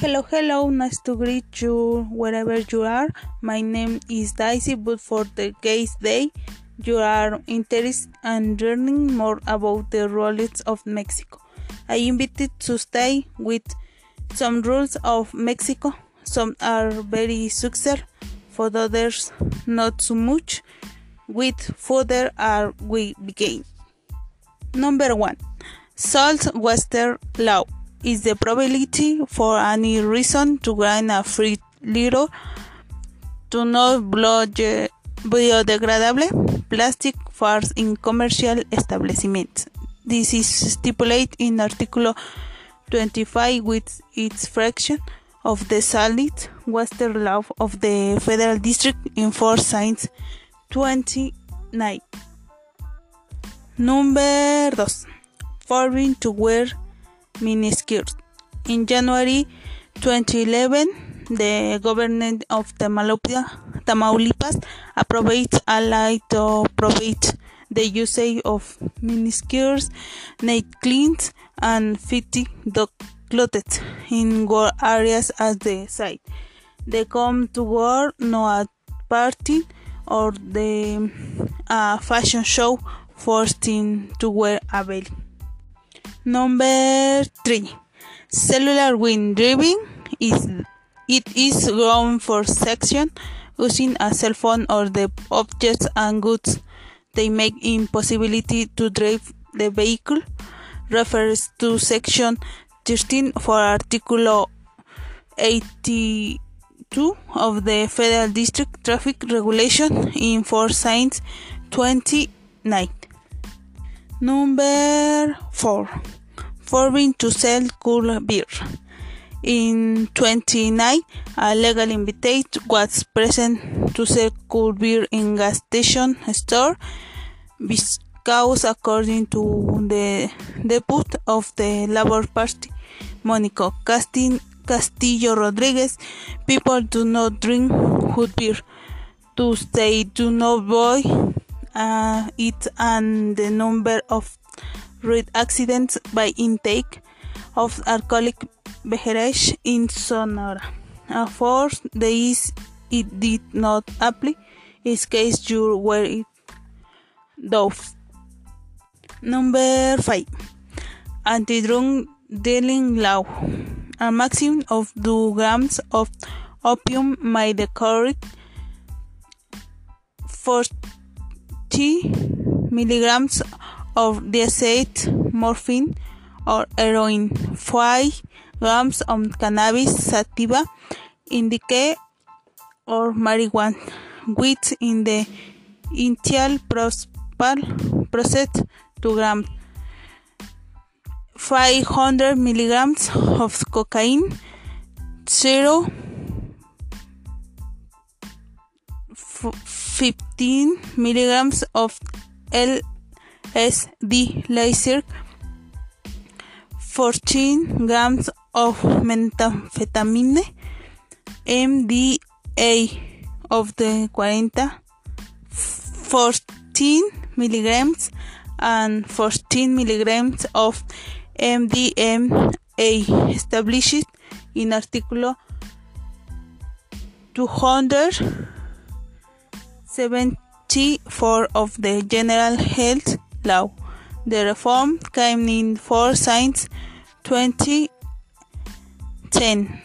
Hello, hello, nice to greet you wherever you are. My name is Daisy, but for the case day, you are interested in learning more about the rules of Mexico. I invited to stay with some rules of Mexico. Some are very successful, for others not so much. With further are we begin. Number one, Salt Western Law is the probability for any reason to grant a free little to not biodegradable plastic farms in commercial establishments. This is stipulated in Article 25 with its fraction of the solid Western law of the Federal District in Force Science 29. Number 2. Forbidden to wear miniskirts. In January 2011, the government of Tamaulipas approved a law to prohibit the use of miniskirts, necklines, and fitting fitted clothes in war areas as the site. They come to war no at party or the uh, fashion show forcing to wear a veil. Number three, cellular wind driving is it is grown for section using a cell phone or the objects and goods. They make impossibility to drive the vehicle. Refers to section 13 for article 82 of the federal district traffic regulation in force signs 29 number 4 forbidden to sell cool beer. In 29, a legal invitation was present to sell cool beer in gas station store because according to the deputy of the Labor Party, Monico Castillo Rodriguez, people do not drink good beer. Thus they do not buy uh, it and the number of road accidents by intake of alcoholic beverage in Sonora. Course, this it did not apply in case you were it those. Number five, anti-drug dealing law. A maximum of 2 grams of opium may the correct 40 milligrams of diacet morphine or heroin, 5 grams of cannabis sativa, indica or marijuana, with in the initial process 2 grams, 500 milligrams of cocaine, 0 15 milligrams of L SD laser 14 grams of methamphetamine MDA of the 40 14 milligrams and 14 milligrams of MDMA established in Article 274 of the General Health law. The reform came in force since 2010.